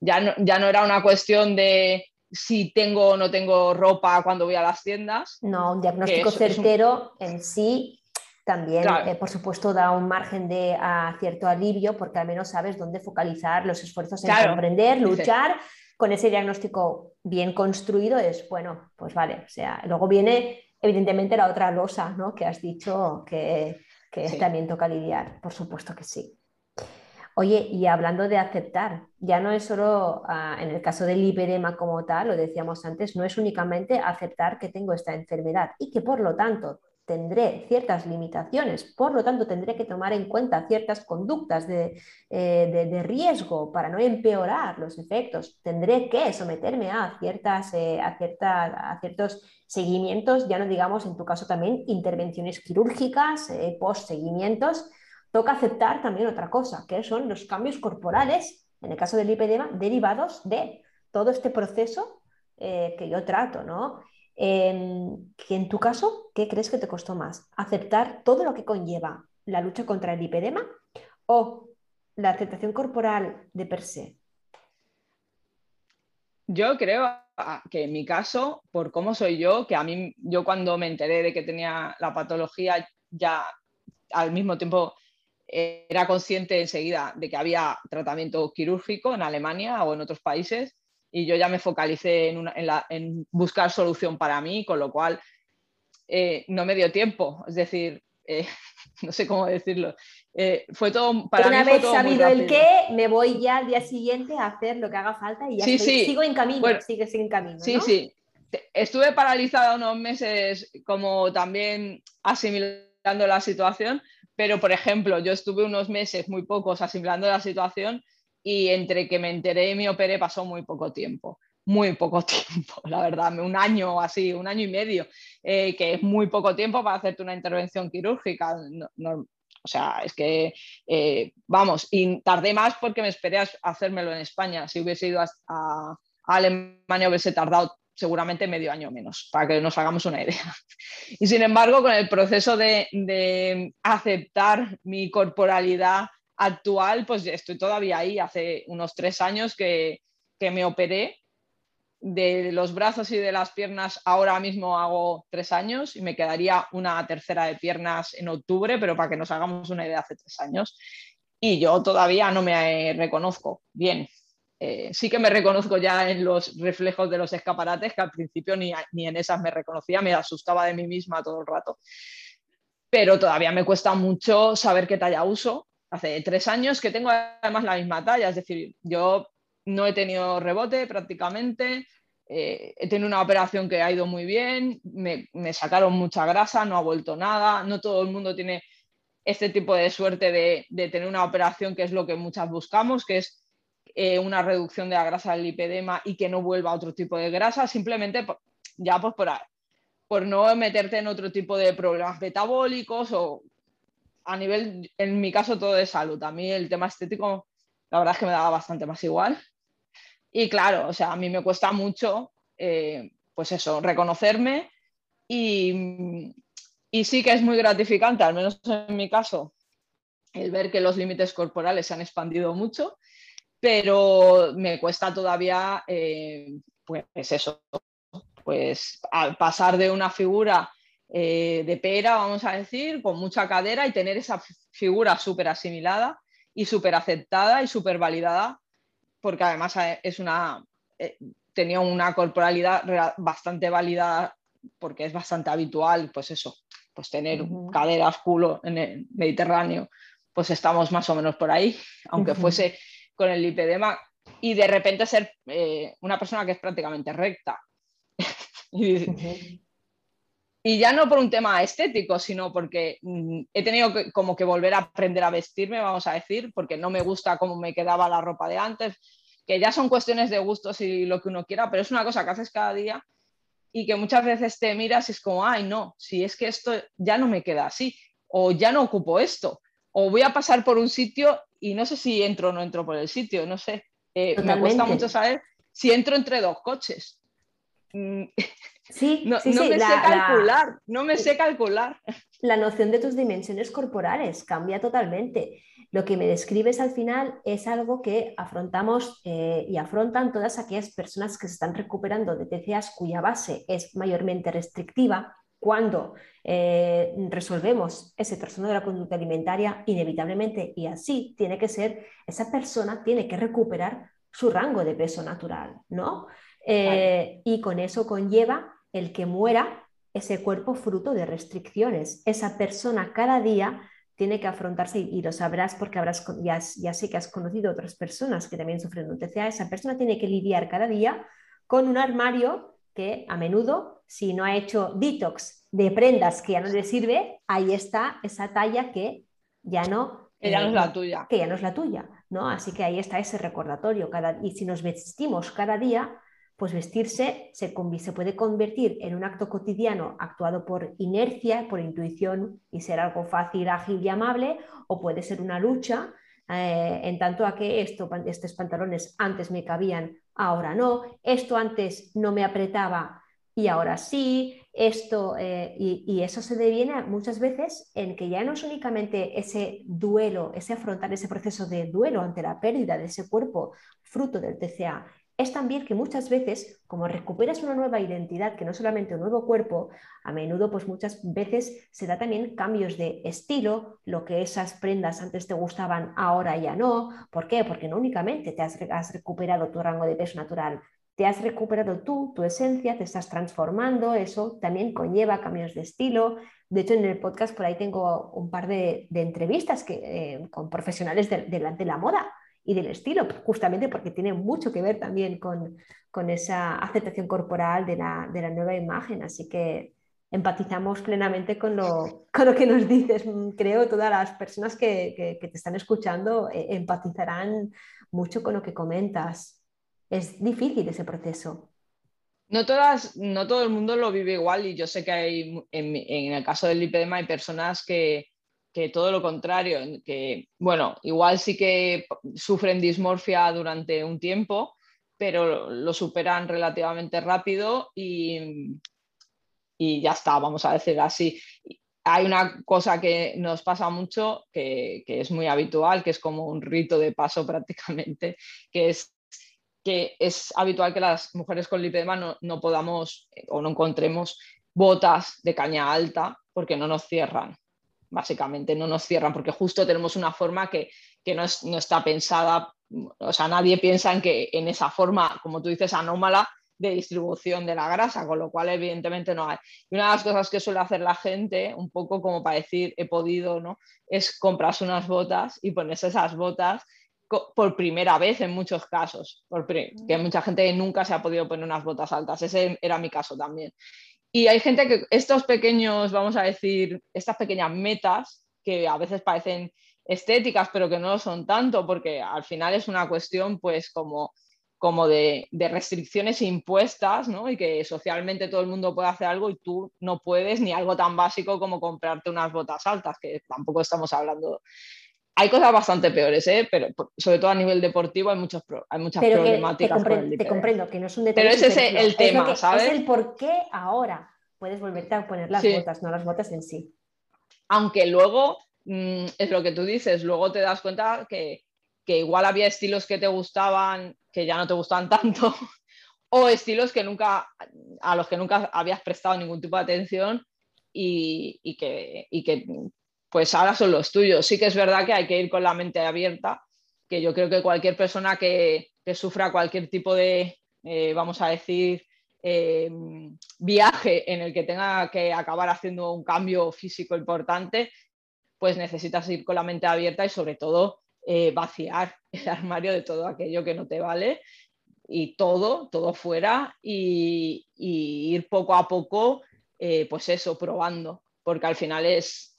ya ya no era una cuestión de si tengo o no tengo ropa cuando voy a las tiendas. No, un diagnóstico certero en sí también, eh, por supuesto, da un margen de cierto alivio porque al menos sabes dónde focalizar los esfuerzos en comprender, luchar. Con ese diagnóstico bien construido es, bueno, pues vale, o sea, luego viene evidentemente la otra losa, ¿no? Que has dicho que, también toca lidiar, por supuesto que sí. Oye, y hablando de aceptar, ya no es solo ah, en el caso del lipedema como tal, lo decíamos antes, no es únicamente aceptar que tengo esta enfermedad y que por lo tanto tendré ciertas limitaciones, por lo tanto tendré que tomar en cuenta ciertas conductas de, eh, riesgo para no empeorar los efectos, tendré que someterme a, ciertas, eh, a, a ciertos seguimientos, ya no digamos en tu caso también intervenciones quirúrgicas, eh, post-seguimientos toca aceptar también otra cosa, que son los cambios corporales, en el caso del lipedema, derivados de todo este proceso eh, que yo trato, ¿no? Em, en tu caso, ¿qué crees que te costó más? ¿Aceptar todo lo que conlleva la lucha contra el lipedema o la aceptación corporal de per se? Yo creo que en mi caso, por cómo soy yo, que a mí, yo cuando me enteré de que tenía la patología, ya al mismo tiempo era consciente enseguida de que había tratamiento quirúrgico en Alemania o en otros países y yo ya me focalicé en, buscar solución para mí, con lo cual eh, no me dio tiempo. Es decir, eh, no sé cómo decirlo. Eh, fue todo para Una vez sabido el qué, me voy ya al día siguiente a hacer lo que haga falta y ya sigo en camino. sigue, en camino. Sí, sí. Estuve paralizada unos meses como también asimilando la situación, pero, por ejemplo, yo estuve unos meses, muy pocos, asimilando la situación y entre que me enteré y me operé pasó muy poco tiempo. Muy poco tiempo, la verdad, un año o así, un año y medio, eh, que es muy poco tiempo para hacerte una intervención quirúrgica. o sea, es que, eh, vamos, y tardé más porque me esperé a hacérmelo en España. Si hubiese ido a Alemania hubiese tardado seguramente medio año menos, para que nos hagamos una idea. Y sin embargo, con el proceso de, aceptar mi corporalidad actual, pues estoy todavía ahí. Hace unos tres años que, me operé de los brazos y de las piernas. Ahora mismo hago tres años y me quedaría una tercera de piernas en octubre, pero para que nos hagamos una idea, hace tres años. Y yo todavía no me reconozco bien. Eh, sí que me reconozco ya en los reflejos de los escaparates, que al principio ni, ni en esas me reconocía, me asustaba de mí misma todo el rato. Pero todavía me cuesta mucho saber qué talla uso. Hace tres años que tengo además la misma talla, es decir, yo no he tenido rebote prácticamente, eh, he tenido una operación que ha ido muy bien, me, me, sacaron mucha grasa, no ha vuelto nada, no todo el mundo tiene este tipo de suerte de, de, tener una operación que es lo que muchas buscamos, que es eh, una reducción de la grasa del lipedema y que no vuelva a otro tipo de grasa, simplemente ya pues por, por no meterte en otro tipo de problemas metabólicos o a nivel, en mi caso todo de salud. A mí el tema estético, la verdad es que me daba bastante más igual. Y claro, o sea, a mí me cuesta mucho, eh, pues eso, reconocerme y, y sí que es muy gratificante, al menos en mi caso, el ver que los límites corporales se han expandido mucho, pero me cuesta todavía, eh, pues eso, pues al pasar de una figura eh, de pera, vamos a decir, con mucha cadera y tener esa figura súper asimilada y súper aceptada y súper validada porque además eh, es una, eh, tenía una corporalidad bastante válida porque es bastante habitual, pues eso, pues tener caderas, culo en el Mediterráneo, pues estamos más o menos por ahí, aunque fuese con el lipedema, y de repente ser eh, una persona que es prácticamente recta. y, y, ya no por un tema estético, sino porque mm, he tenido como que volver a aprender a vestirme, vamos a decir, porque no me gusta cómo me quedaba la ropa de antes, que ya son cuestiones de gustos y lo que uno quiera, pero es una cosa que haces cada día y que muchas veces te miras y es como, ay, no, si es que esto ya no me queda así, o ya no ocupo esto, o voy a pasar por un sitio y no sé si entro o no entro por el sitio, no sé. Eh, me cuesta mucho saber si entro entre dos coches. Mm, sí, no, no me sé calcular, no me sé calcular. La noción de tus dimensiones corporales cambia totalmente. Lo que me describes al final es algo que afrontamos eh, y afrontan todas aquellas personas que se están recuperando de TCAs cuya base es mayormente restrictiva. Cuando eh, resolvemos ese trastorno de la conducta alimentaria, inevitablemente, y así tiene que ser, esa persona tiene que recuperar su rango de peso natural, ¿no? Eh, y con eso conlleva el que muera ese cuerpo fruto de restricciones. Esa persona cada día tiene que afrontarse y, lo sabrás porque habrás, ya, ya, sé que has conocido otras personas que también sufren un TCA, esa persona tiene que lidiar cada día con un armario que a menudo, si no ha hecho detox de prendas que ya no le sirve, ahí está esa talla que ya no... Que ya no es la tuya. Que ya no es la tuya, ¿no? Así que ahí está ese recordatorio. Cada, y si nos vestimos cada día, pues vestirse se, puede convertir en un acto cotidiano actuado por inercia, por intuición y ser algo fácil, ágil y amable, o puede ser una lucha eh, en tanto a que esto, estos pantalones antes me cabían, ahora no, esto antes no me apretaba y ahora sí, esto, eh, y, y, eso se deviene muchas veces en que ya no es únicamente ese duelo, ese afrontar ese proceso de duelo ante la pérdida de ese cuerpo fruto del TCA, es también que muchas veces, como recuperas una nueva identidad, que no solamente un nuevo cuerpo, a menudo pues muchas veces se da también cambios de estilo, lo que esas prendas antes te gustaban, ahora ya no. ¿Por qué? Porque no únicamente te has, recuperado tu rango de peso natural, te has recuperado tú, tu esencia, te estás transformando, eso también conlleva cambios de estilo. De hecho, en el podcast por ahí tengo un par de, entrevistas que, eh, con profesionales de, de la moda y del estilo, justamente porque tiene mucho que ver también con, esa aceptación corporal de la, nueva imagen. Así que empatizamos plenamente con lo, lo que nos dices. Creo todas las personas que, te están escuchando eh, empatizarán mucho con lo que comentas. Es difícil ese proceso. No, todas, no todo el mundo lo vive igual y yo sé que hay, en, en el caso del lipedema hay personas que, que todo lo contrario, que bueno, igual sí que sufren dismorfia durante un tiempo, pero lo superan relativamente rápido y, y ya está, vamos a decir así. Hay una cosa que nos pasa mucho, que, es muy habitual, que es como un rito de paso prácticamente, que es que es habitual que las mujeres con lipedema no, no podamos o no encontremos botas de caña alta porque no nos cierran básicamente no nos cierran porque justo tenemos una forma que, no, está pensada, o sea, nadie piensa en que en esa forma, como tú dices, anómala de distribución de la grasa, con lo cual evidentemente no hay. Y una de las cosas que suele hacer la gente, un poco como para decir he podido, ¿no? Es comprarse unas botas y ponerse esas botas por primera vez en muchos casos, que mucha gente nunca se ha podido poner unas botas altas, ese era mi caso también. Y hay gente que estos pequeños, vamos a decir, estas pequeñas metas que a veces parecen estéticas, pero que no lo son tanto, porque al final es una cuestión pues como, como de, restricciones impuestas, ¿no? Y que socialmente todo el mundo puede hacer algo y tú no puedes, ni algo tan básico como comprarte unas botas altas, que tampoco estamos hablando hay cosas bastante peores, ¿eh? pero sobre todo a nivel deportivo hay, muchos, hay muchas problemáticas. te, comprendo, que no es un detalle. Pero ese es el tema, ¿sabes? Es el por qué ahora puedes volverte a poner las botas, no las botas en sí. Aunque luego, mm, es lo que tú dices, luego te das cuenta que, que igual había estilos que te gustaban, que ya no te gustaban tanto, o estilos que nunca, a los que nunca habías prestado ningún tipo de atención y, y que, y que pues ahora son los tuyos. Sí que es verdad que hay que ir con la mente abierta, que yo creo que cualquier persona que, sufra cualquier tipo de, eh, vamos a decir, eh, viaje en el que tenga que acabar haciendo un cambio físico importante, pues necesitas ir con la mente abierta y sobre todo eh, vaciar el armario de todo aquello que no te vale y todo, todo fuera y, y ir poco a poco, pues eso, probando, porque al final es,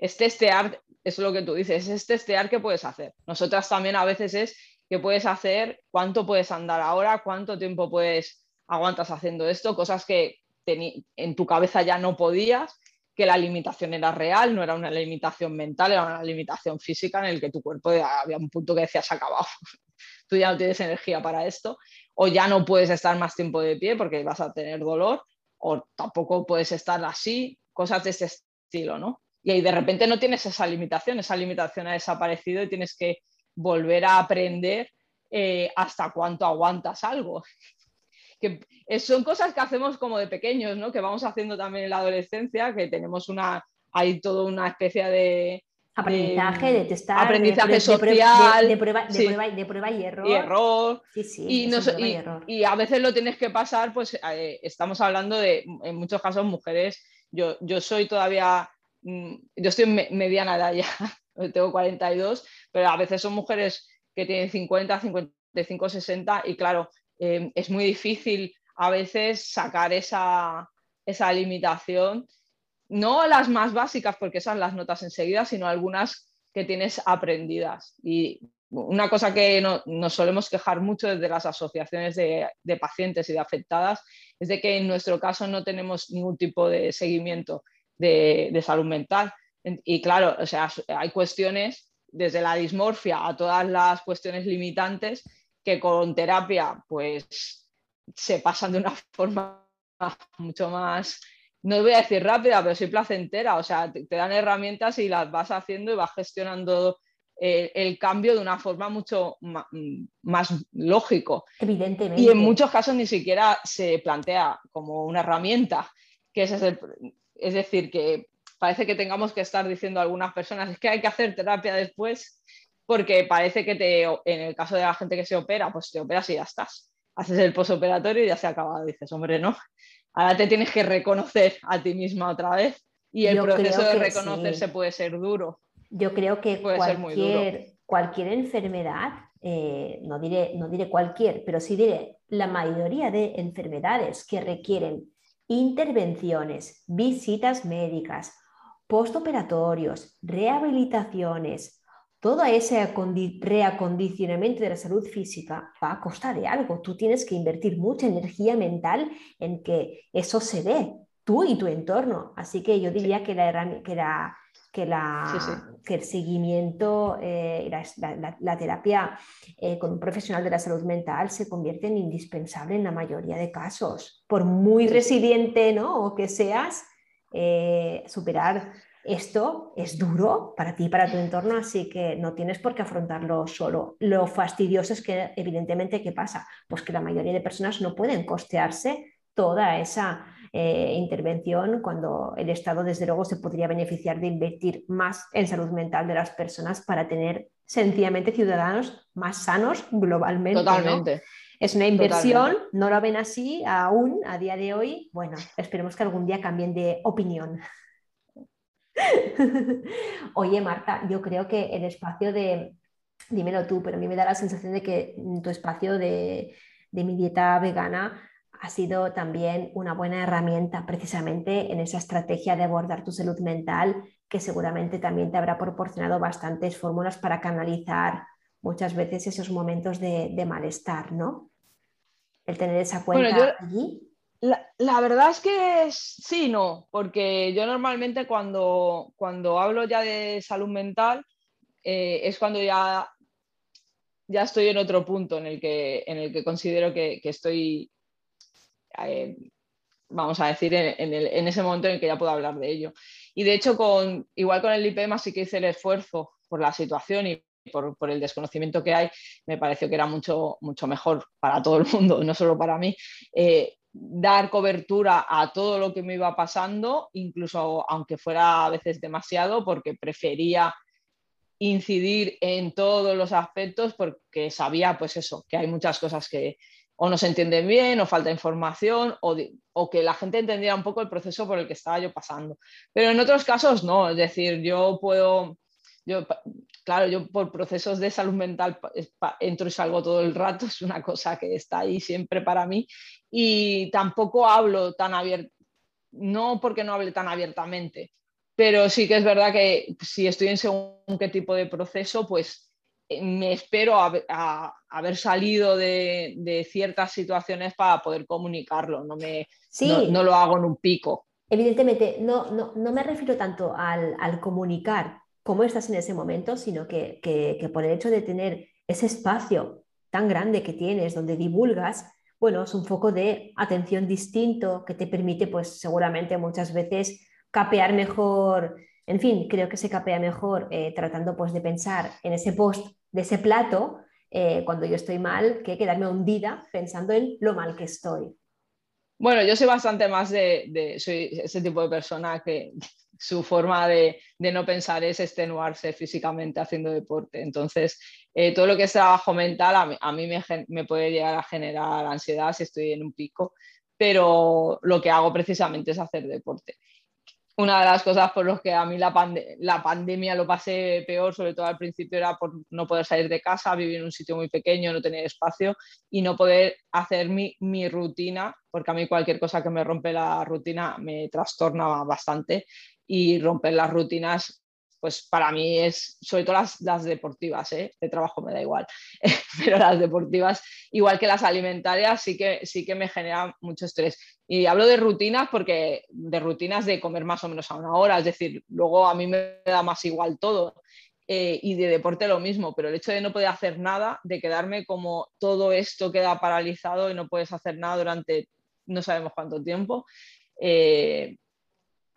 es testear, es lo que tú dices, es testear qué puedes hacer. Nosotras también a veces es qué puedes hacer, cuánto puedes andar ahora, cuánto tiempo puedes aguantas haciendo esto, cosas que en tu cabeza ya no podías, que la limitación era real, no era una limitación mental, era una limitación física en el que tu cuerpo había un punto que decías acabado, tú ya no tienes energía para esto, o ya no puedes estar más tiempo de pie porque vas a tener dolor, o tampoco puedes estar así, cosas de ese estilo, ¿no? Y de repente no tienes esa limitación, esa limitación ha desaparecido y tienes que volver a aprender eh, hasta cuánto aguantas algo. Que son cosas que hacemos como de pequeños, ¿no? que vamos haciendo también en la adolescencia, que tenemos una, hay toda una especie de, Aprendizaje, de, testar. Aprendizaje social. De, prueba, de, prueba, y error. Y error. Sí, sí, y, y, a veces lo tienes que pasar, pues eh, estamos hablando de, en muchos casos, mujeres. Yo, yo soy todavía yo estoy en mediana edad ya, tengo 42, pero a veces son mujeres que tienen 50, 55, 60 y claro, em, es muy difícil a veces sacar esa, esa limitación, no las más básicas porque esas las notas enseguida, sino algunas que tienes aprendidas. Y una cosa que nos solemos quejar mucho desde las asociaciones de, de, pacientes y de afectadas es de que en nuestro caso no tenemos ningún tipo de seguimiento de, salud mental. Y claro, o sea, hay cuestiones desde la dismorfia a todas las cuestiones limitantes que con terapia pues se pasan de una forma mucho más, no voy a decir rápida, pero sí placentera. O sea, te, dan herramientas y las vas haciendo y vas gestionando el, el cambio de una forma mucho más, más, lógico. Evidentemente. Y en muchos casos ni siquiera se plantea como una herramienta, que ese es el, es decir, que parece que tengamos que estar diciendo a algunas personas, es que hay que hacer terapia después, porque parece que te, en el caso de la gente que se opera, pues te operas y ya estás. Haces el posoperatorio y ya se ha acabado. Dices, hombre, no. Ahora te tienes que reconocer a ti misma otra vez y el proceso de reconocerse puede ser duro. Yo creo que cualquier, cualquier enfermedad, eh, no, diré, no diré cualquier, pero sí diré la mayoría de enfermedades que requieren intervenciones, visitas médicas, postoperatorios, rehabilitaciones, todo ese reacondicionamiento de la salud física va a costar de algo. Tú tienes que invertir mucha energía mental en que eso se ve, tú y tu entorno. Así que yo diría que la, que la que, la, que el seguimiento eh, la, la, terapia eh, con un profesional de la salud mental se convierte en indispensable en la mayoría de casos. Por muy resiliente ¿no? o que seas, eh, superar esto es duro para ti y para tu entorno, así que no tienes por qué afrontarlo solo. Lo fastidioso es que, evidentemente, ¿qué pasa? Pues que la mayoría de personas no pueden costearse toda esa eh, intervención cuando el Estado, desde luego, se podría beneficiar de invertir más en salud mental de las personas para tener sencillamente ciudadanos más sanos globalmente. Totalmente. Es una inversión, no lo ven así aún a día de hoy. Bueno, esperemos que algún día cambien de opinión. Oye, Marta, yo creo que el espacio de, dímelo tú, pero a mí me da la sensación de que tu espacio de, de mi dieta vegana ha sido también una buena herramienta precisamente en esa estrategia de abordar tu salud mental, que seguramente también te habrá proporcionado bastantes fórmulas para canalizar muchas veces esos momentos de, malestar, ¿no? El tener esa cuenta allí. La, verdad es que sí, no, porque yo normalmente cuando, cuando hablo ya de salud mental, eh, es cuando ya, ya estoy en otro punto en el que, en el que considero que, estoy, eh, vamos a decir, en, ese momento en el que ya puedo hablar de ello. Y de hecho, con, igual con el IPEMA sí que hice el esfuerzo por la situación y por, el desconocimiento que hay, me pareció que era mucho, mucho mejor para todo el mundo, no solo para mí, eh, dar cobertura a todo lo que me iba pasando, incluso aunque fuera a veces demasiado, porque prefería incidir en todos los aspectos porque sabía pues eso, que hay muchas cosas que o no se entienden bien o falta información o, o, que la gente entendiera un poco el proceso por el que estaba yo pasando. Pero en otros casos no, es decir, yo puedo, yo, claro, yo por procesos de salud mental entro y salgo todo el rato, es una cosa que está ahí siempre para mí y tampoco hablo tan abierto, no porque no hable tan abiertamente, pero sí que es verdad que si estoy en según qué tipo de proceso, pues me espero a, haber salido de, ciertas situaciones para poder comunicarlo, no, me, no, lo hago en un pico. Evidentemente, no, no, no me refiero tanto al, al, comunicar cómo estás en ese momento, sino que, que, que por el hecho de tener ese espacio tan grande que tienes donde divulgas, bueno, es un foco de atención distinto que te permite, pues seguramente muchas veces capear mejor, en fin, creo que se capea mejor eh, tratando pues de pensar en ese post de ese plato eh, cuando yo estoy mal que quedarme hundida pensando en lo mal que estoy. Bueno, yo soy bastante más de, de soy ese tipo de persona que su forma de, no pensar es extenuarse físicamente haciendo deporte. Entonces, eh, todo lo que es trabajo mental a mí, me, puede llegar a generar ansiedad si estoy en un pico, pero lo que hago precisamente es hacer deporte. Una de las cosas por las que a mí la, pandemia lo pasé peor, sobre todo al principio, era por no poder salir de casa, vivir en un sitio muy pequeño, no tener espacio y no poder hacer mi, mi rutina, porque a mí cualquier cosa que me rompe la rutina me trastorna bastante y romper las rutinas, pues para mí es, sobre todo las, deportivas, ¿eh? de trabajo me da igual, pero las deportivas, igual que las alimentarias, sí que, sí que me generan mucho estrés. Y hablo de rutinas porque de rutinas de comer más o menos a una hora, es decir, luego a mí me da más igual todo. Eh, y de deporte lo mismo, pero el hecho de no poder hacer nada, de quedarme como todo esto queda paralizado y no puedes hacer nada durante no sabemos cuánto tiempo, eh,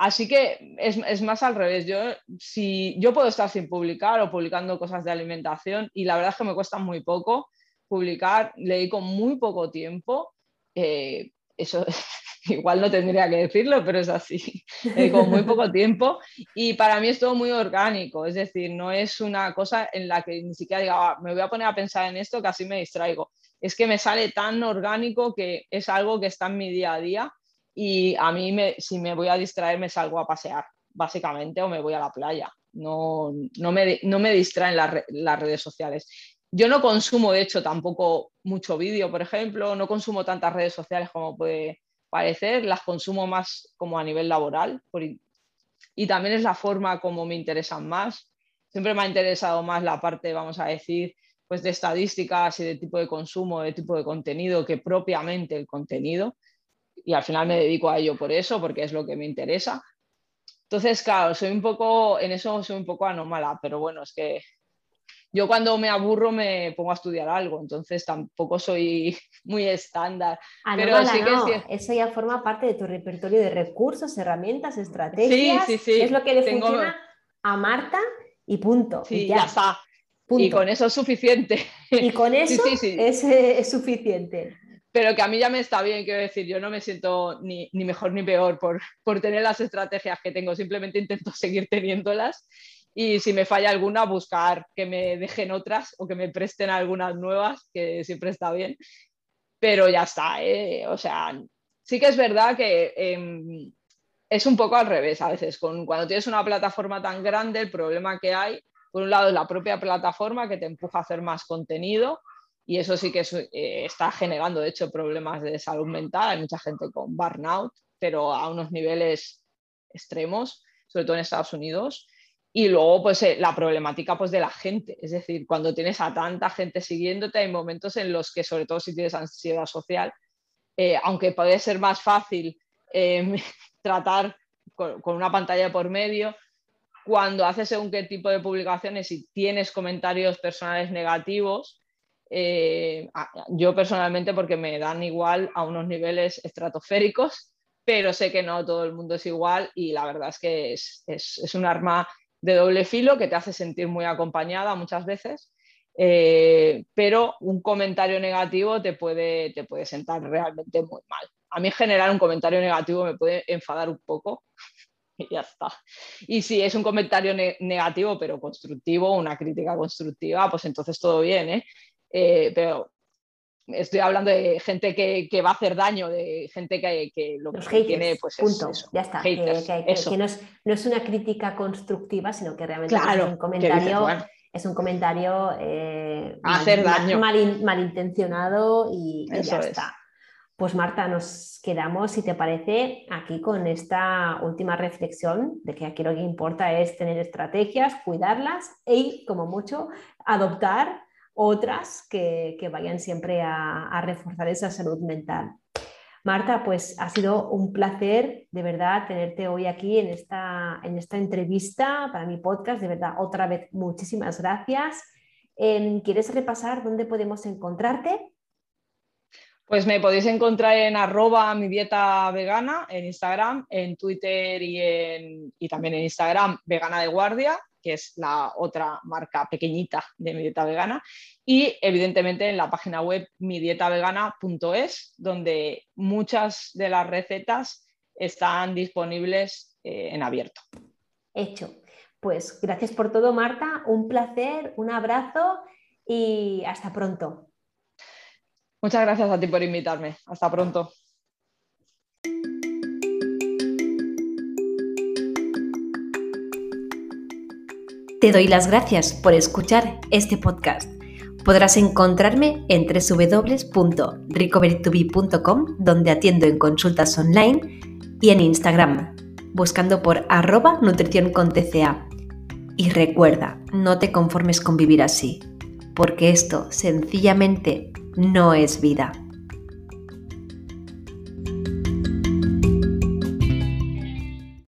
Así que es, más al revés. Yo, si, yo puedo estar sin publicar o publicando cosas de alimentación y la verdad es que me cuesta muy poco publicar, le dedico muy poco tiempo. Eh, eso igual no tendría que decirlo, pero es así. Le dedico muy poco tiempo y para mí es todo muy orgánico. Es decir, no es una cosa en la que ni siquiera diga, ah, me voy a poner a pensar en esto que así me distraigo. Es que me sale tan orgánico que es algo que está en mi día a día y a mí me, si me voy a distraer me salgo a pasear, básicamente, o me voy a la playa. No, no, me, no me distraen las, redes sociales. Yo no consumo, de hecho, tampoco mucho vídeo, por ejemplo, no consumo tantas redes sociales como puede parecer, las consumo más como a nivel laboral y también es la forma como me interesan más. Siempre me ha interesado más la parte, vamos a decir, pues de estadísticas y de tipo de consumo, de tipo de contenido que propiamente el contenido y al final me dedico a ello por eso, porque es lo que me interesa. Entonces, claro, soy un poco, en eso soy un poco anómala, pero bueno, es que yo cuando me aburro me pongo a estudiar algo, entonces tampoco soy muy estándar. pero sí que Eso ya forma parte de tu repertorio de recursos, herramientas, estrategias. Sí. Es lo que le funciona a Marta y punto. Sí, ya. está. Y con eso es suficiente. Y con eso es, es suficiente pero que a mí ya me está bien, quiero decir, yo no me siento ni, mejor ni peor por, por, tener las estrategias que tengo, simplemente intento seguir teniéndolas. Y si me falla alguna, buscar que me dejen otras o que me presten algunas nuevas, que siempre está bien, pero ya está, ¿eh? o sea, sí que es verdad que em, es un poco al revés a veces, cuando tienes una plataforma tan grande, el problema que hay, por un lado, es la propia plataforma que te empuja a hacer más contenido y eso sí que eh, está generando, de hecho, problemas de salud mental. Hay mucha gente con burnout, pero a unos niveles extremos, sobre todo en Estados Unidos. Y luego, pues, eh, la problemática pues, de la gente. Es decir, cuando tienes a tanta gente siguiéndote, hay momentos en los que, sobre todo si tienes ansiedad social, eh, aunque puede ser más fácil tratar con, con, una pantalla por medio, cuando haces según qué tipo de publicaciones y tienes comentarios personales negativos, eh, yo personalmente porque me dan igual a unos niveles estratosféricos, pero sé que no todo el mundo es igual y la verdad es que es, es, un arma de doble filo que te hace sentir muy acompañada muchas veces, eh, pero un comentario negativo te puede, te puede sentar realmente muy mal. A mí generar un comentario negativo me puede enfadar un poco y ya está. Y si es un comentario negativo pero constructivo, una crítica constructiva, pues entonces todo bien, ¿eh? Eh, pero estoy hablando de gente que, va a hacer daño, de gente que, lo que tiene, pues punto. ya está. que, no, es, una crítica constructiva, sino que realmente es un comentario. es un comentario eh, hacer mal, daño. malintencionado y, ya está. Pues Marta, nos quedamos, si te parece, aquí con esta última reflexión de que aquí lo que importa es tener estrategias, cuidarlas y, como mucho, adoptar otras que, vayan siempre a, reforzar esa salud mental. Marta, pues ha sido un placer de verdad tenerte hoy aquí en esta, en esta entrevista para mi podcast. De verdad, otra vez, muchísimas gracias. Em, ¿Quieres repasar dónde podemos encontrarte? Pues me podéis encontrar en arroba mi dieta vegana en Instagram, en Twitter y, y también en Instagram vegana de guardia que es la otra marca pequeñita de mi dieta vegana, y evidentemente en la página web midietavegana.es, donde muchas de las recetas están disponibles eh, en abierto. Hecho. Pues gracias por todo, Marta. Un placer, un abrazo y hasta pronto. Muchas gracias a ti por invitarme. Hasta pronto. Te doy las gracias por escuchar este podcast. Podrás encontrarme en www.recoverytobe.com, donde atiendo en consultas online, y en Instagram, buscando por arroba nutrición con TCA. Y recuerda, no te conformes con vivir así, porque esto sencillamente no es vida.